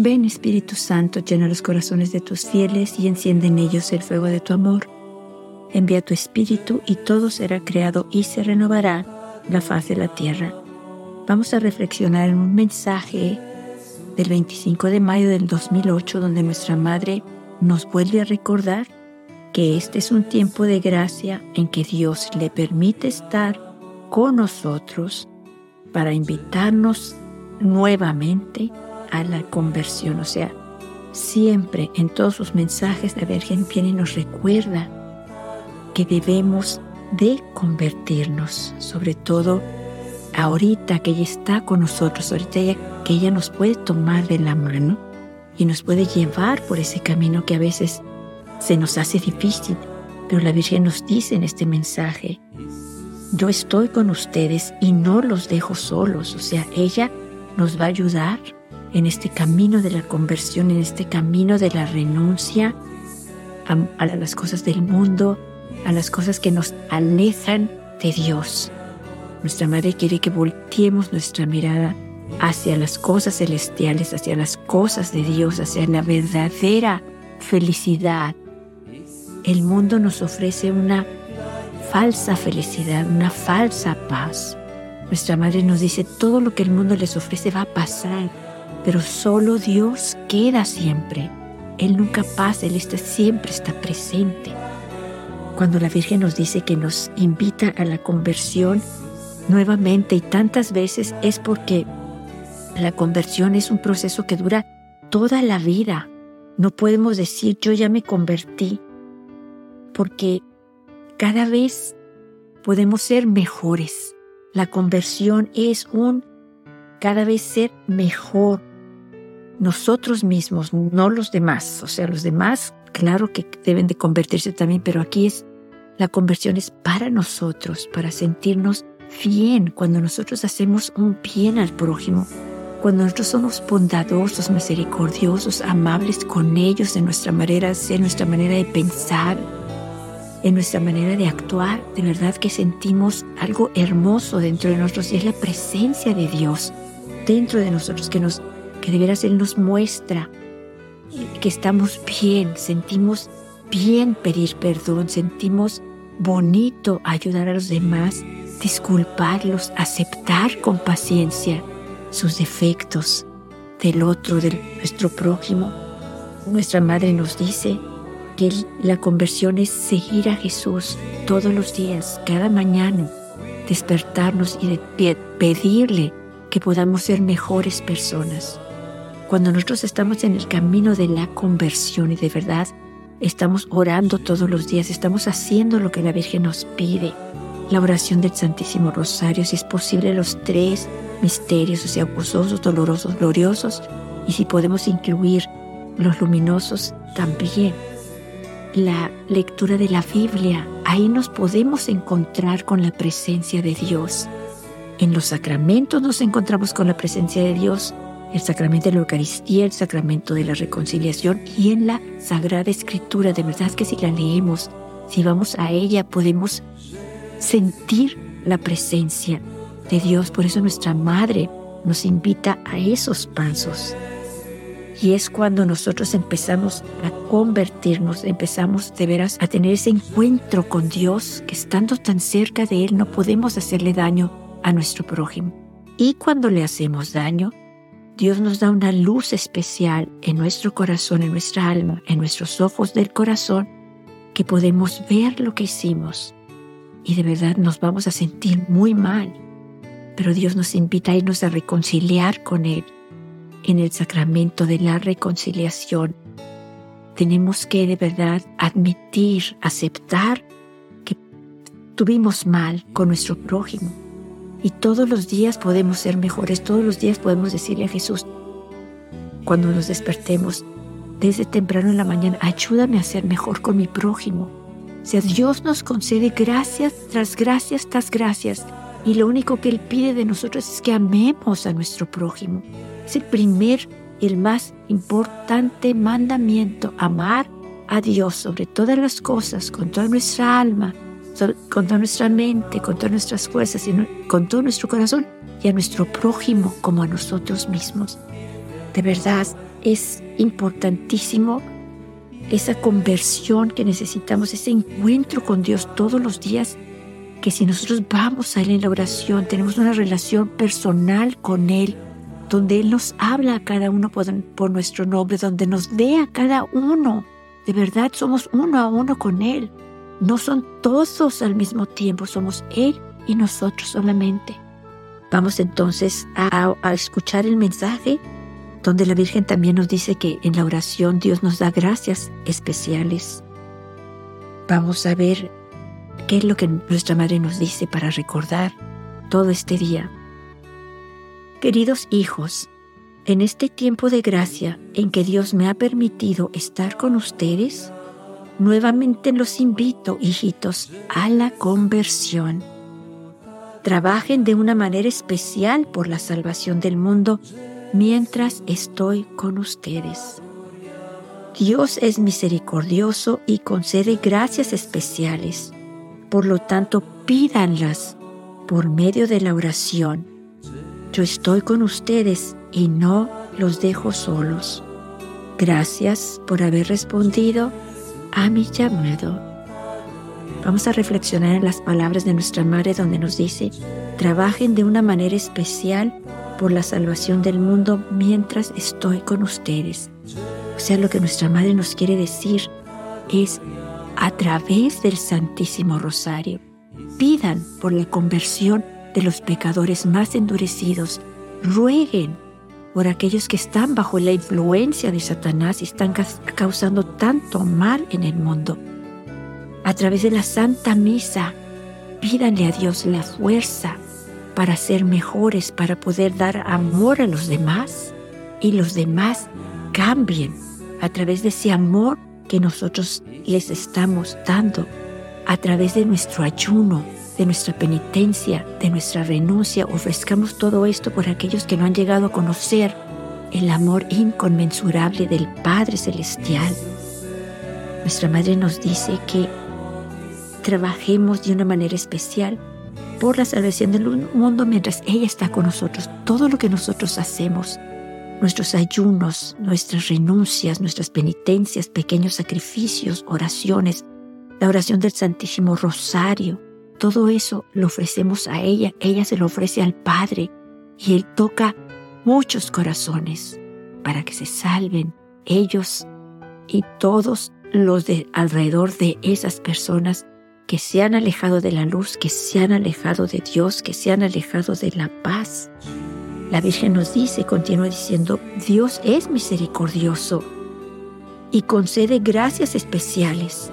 Ven Espíritu Santo, llena los corazones de tus fieles y enciende en ellos el fuego de tu amor. Envía tu Espíritu y todo será creado y se renovará la faz de la tierra. Vamos a reflexionar en un mensaje del 25 de mayo del 2008 donde nuestra Madre nos vuelve a recordar que este es un tiempo de gracia en que Dios le permite estar con nosotros para invitarnos nuevamente a la conversión. O sea, siempre en todos sus mensajes la Virgen viene y nos recuerda que debemos de convertirnos, sobre todo ahorita que ella está con nosotros, ahorita que ella nos puede tomar de la mano y nos puede llevar por ese camino que a veces se nos hace difícil, pero la Virgen nos dice en este mensaje, yo estoy con ustedes y no los dejo solos, o sea, ella nos va a ayudar en este camino de la conversión, en este camino de la renuncia a, las cosas del mundo, a las cosas que nos alejan de Dios. Nuestra Madre quiere que volteemos nuestra mirada hacia las cosas celestiales, hacia las cosas de Dios, hacia la verdadera felicidad. El mundo nos ofrece una falsa felicidad, una falsa paz. Nuestra Madre nos dice, todo lo que el mundo les ofrece va a pasar, pero solo Dios queda siempre. Él nunca pasa, Él siempre está presente. Cuando la Virgen nos dice que nos invita a la conversión nuevamente y tantas veces es porque la conversión es un proceso que dura toda la vida. No podemos decir yo ya me convertí, porque cada vez podemos ser mejores. La conversión es un cada vez ser mejor, nosotros mismos, no los demás. O sea, los demás, claro que deben de convertirse también, pero aquí es, la conversión es para nosotros, para sentirnos bien cuando nosotros hacemos un bien al prójimo, cuando nosotros somos bondadosos, misericordiosos, amables con ellos en nuestra manera de ser, nuestra manera de pensar, en nuestra manera de actuar, de verdad que sentimos algo hermoso dentro de nosotros y es la presencia de Dios dentro de nosotros que nos que de veras Él nos muestra que estamos bien, sentimos bien pedir perdón, sentimos bonito ayudar a los demás, disculparlos, aceptar con paciencia sus defectos del otro, de nuestro prójimo. Nuestra madre nos dice que la conversión es seguir a Jesús todos los días, cada mañana, despertarnos y pedirle que podamos ser mejores personas. Cuando nosotros estamos en el camino de la conversión y de verdad estamos orando todos los días, estamos haciendo lo que la Virgen nos pide, la oración del Santísimo Rosario, si es posible los tres misterios, o sea, gozosos, dolorosos, gloriosos, y si podemos incluir los luminosos también. La lectura de la Biblia, ahí nos podemos encontrar con la presencia de Dios. En los sacramentos nos encontramos con la presencia de Dios el sacramento de la Eucaristía, el sacramento de la reconciliación y en la Sagrada Escritura. De verdad que si la leemos, si vamos a ella, podemos sentir la presencia de Dios. Por eso nuestra Madre nos invita a esos pasos. Y es cuando nosotros empezamos a convertirnos, empezamos de veras a tener ese encuentro con Dios, que estando tan cerca de Él no podemos hacerle daño a nuestro prójimo. Y cuando le hacemos daño, Dios nos da una luz especial en nuestro corazón, en nuestra alma, en nuestros ojos del corazón, que podemos ver lo que hicimos y de verdad nos vamos a sentir muy mal. Pero Dios nos invita a irnos a reconciliar con Él en el sacramento de la reconciliación. Tenemos que de verdad admitir, aceptar que tuvimos mal con nuestro prójimo y todos los días podemos ser mejores, todos los días podemos decirle a Jesús, cuando nos despertemos, desde temprano en la mañana, ayúdame a ser mejor con mi prójimo. O Dios nos concede gracias tras gracias tras gracias. Y lo único que Él pide de nosotros es que amemos a nuestro prójimo. Es el primer y el más importante mandamiento, amar a Dios sobre todas las cosas, con toda nuestra alma, con toda nuestra mente, con todas nuestras fuerzas y con todo nuestro corazón y a nuestro prójimo como a nosotros mismos. De verdad, es importantísimo esa conversión que necesitamos, ese encuentro con Dios todos los días, que si nosotros vamos a Él en la oración, tenemos una relación personal con Él, donde Él nos habla a cada uno por, por nuestro nombre, donde nos ve a cada uno. De verdad somos uno a uno con Él. No son todos al mismo tiempo, somos Él y nosotros solamente. Vamos entonces a, escuchar el mensaje donde la Virgen también nos dice que en la oración Dios nos da gracias especiales. Vamos a ver qué es lo que nuestra Madre nos dice para recordar todo este día. Queridos hijos, en este tiempo de gracia en que Dios me ha permitido estar con ustedes, nuevamente los invito, hijitos, a la conversión. Trabajen de una manera especial por la salvación del mundo mientras estoy con ustedes. Dios es misericordioso y concede gracias especiales. Por lo tanto, pídanlas por medio de la oración. Yo estoy con ustedes y no los dejo solos. Gracias por haber respondido a mi llamado. Vamos a reflexionar en las palabras de nuestra Madre donde nos dice, trabajen de una manera especial por la salvación del mundo mientras estoy con ustedes. O sea, lo que nuestra Madre nos quiere decir es a través del Santísimo Rosario. Pidan por la conversión de los pecadores más endurecidos. Rueguen por aquellos que están bajo la influencia de Satanás y están causando tanto mal en el mundo. A través de la Santa Misa, pídanle a Dios la fuerza para ser mejores, para poder dar amor a los demás y los demás cambien a través de ese amor que nosotros les estamos dando, a través de nuestro ayuno, de nuestra penitencia, de nuestra renuncia. Ofrezcamos todo esto por aquellos que no han llegado a conocer el amor inconmensurable del Padre Celestial. Nuestra Madre nos dice que trabajemos de una manera especial por la salvación del mundo mientras ella está con nosotros. Todo lo que nosotros hacemos, nuestros ayunos, nuestras renuncias, nuestras penitencias, pequeños sacrificios, oraciones, la oración del Santísimo Rosario, todo eso lo ofrecemos a ella, ella se lo ofrece al Padre y Él toca muchos corazones para que se salven ellos y todos los de alrededor de esas personas que se han alejado de la luz, que se han alejado de Dios, que se han alejado de la paz. La Virgen nos dice, continúa diciendo, Dios es misericordioso y concede gracias especiales.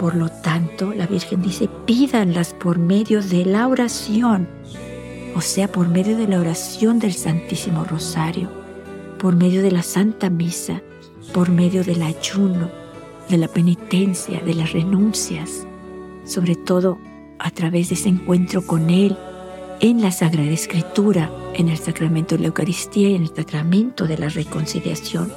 Por lo tanto, la Virgen dice, pídanlas por medio de la oración, o sea, por medio de la oración del Santísimo Rosario, por medio de la Santa Misa, por medio del ayuno, de la penitencia, de las renuncias sobre todo a través de ese encuentro con Él en la Sagrada Escritura, en el sacramento de la Eucaristía y en el sacramento de la reconciliación.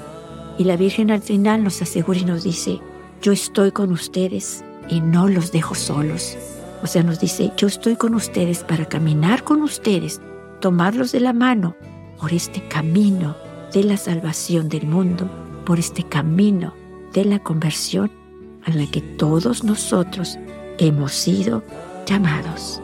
Y la Virgen al final nos asegura y nos dice, yo estoy con ustedes y no los dejo solos. O sea, nos dice, yo estoy con ustedes para caminar con ustedes, tomarlos de la mano por este camino de la salvación del mundo, por este camino de la conversión a la que todos nosotros hemos sido llamados.